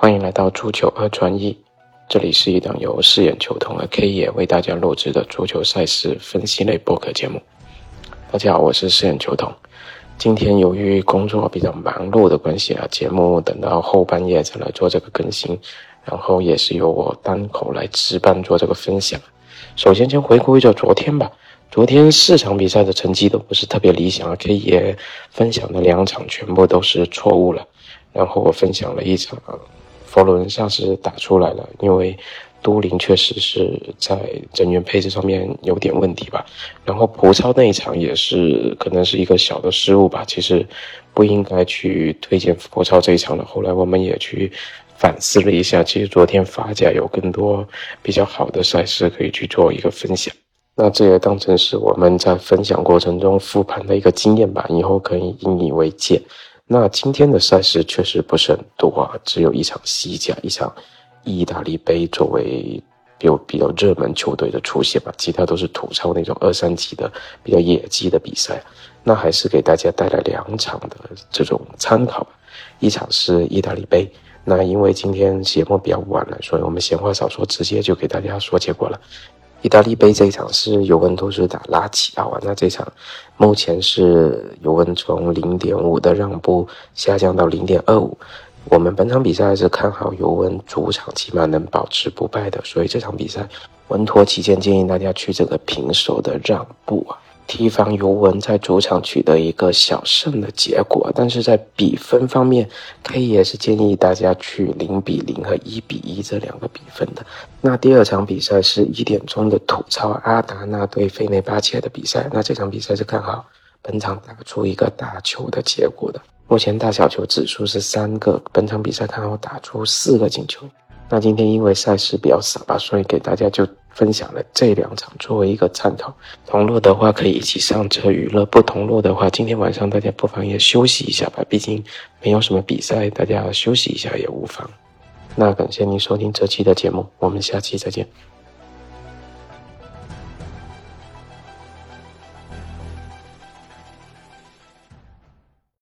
欢迎来到足球二转一，这里是一档由四眼球童和 K 野为大家录制的足球赛事分析类播客节目。大家好，我是四眼球童。今天由于工作比较忙碌的关系啊，节目等到后半夜才来做这个更新，然后也是由我单口来值班做这个分享。首先，先回顾一下昨天吧。昨天四场比赛的成绩都不是特别理想啊，K 野分享的两场全部都是错误了。然后我分享了一场。佛罗伦萨是打出来了，因为都灵确实是在人员配置上面有点问题吧。然后葡超那一场也是可能是一个小的失误吧，其实不应该去推荐葡超这一场的。后来我们也去反思了一下，其实昨天法甲有更多比较好的赛事可以去做一个分享。那这也当成是我们在分享过程中复盘的一个经验吧，以后可以引以为戒。那今天的赛事确实不是很多啊，只有一场西甲，一场意大利杯作为有比较热门球队的出现吧，其他都是吐槽那种二三级的比较野鸡的比赛。那还是给大家带来两场的这种参考吧，一场是意大利杯。那因为今天节目比较晚了，所以我们闲话少说，直接就给大家说结果了。意大利杯这一场是尤文图斯打拉齐奥啊，那这场目前是尤文从零点五的让步下降到零点二五。我们本场比赛是看好尤文主场起码能保持不败的，所以这场比赛稳妥起见，建议大家去这个平手的让步啊。提防尤文在主场取得一个小胜的结果，但是在比分方面，K 也是建议大家去零比零和一比一这两个比分的。那第二场比赛是一点钟的土超阿达纳对费内巴切的比赛，那这场比赛是看好本场打出一个大球的结果的。目前大小球指数是三个，本场比赛看好打出四个进球。那今天因为赛事比较少吧，所以给大家就分享了这两场作为一个参考。同路的话可以一起上车娱乐，不同路的话，今天晚上大家不妨也休息一下吧，毕竟没有什么比赛，大家休息一下也无妨。那感谢您收听这期的节目，我们下期再见。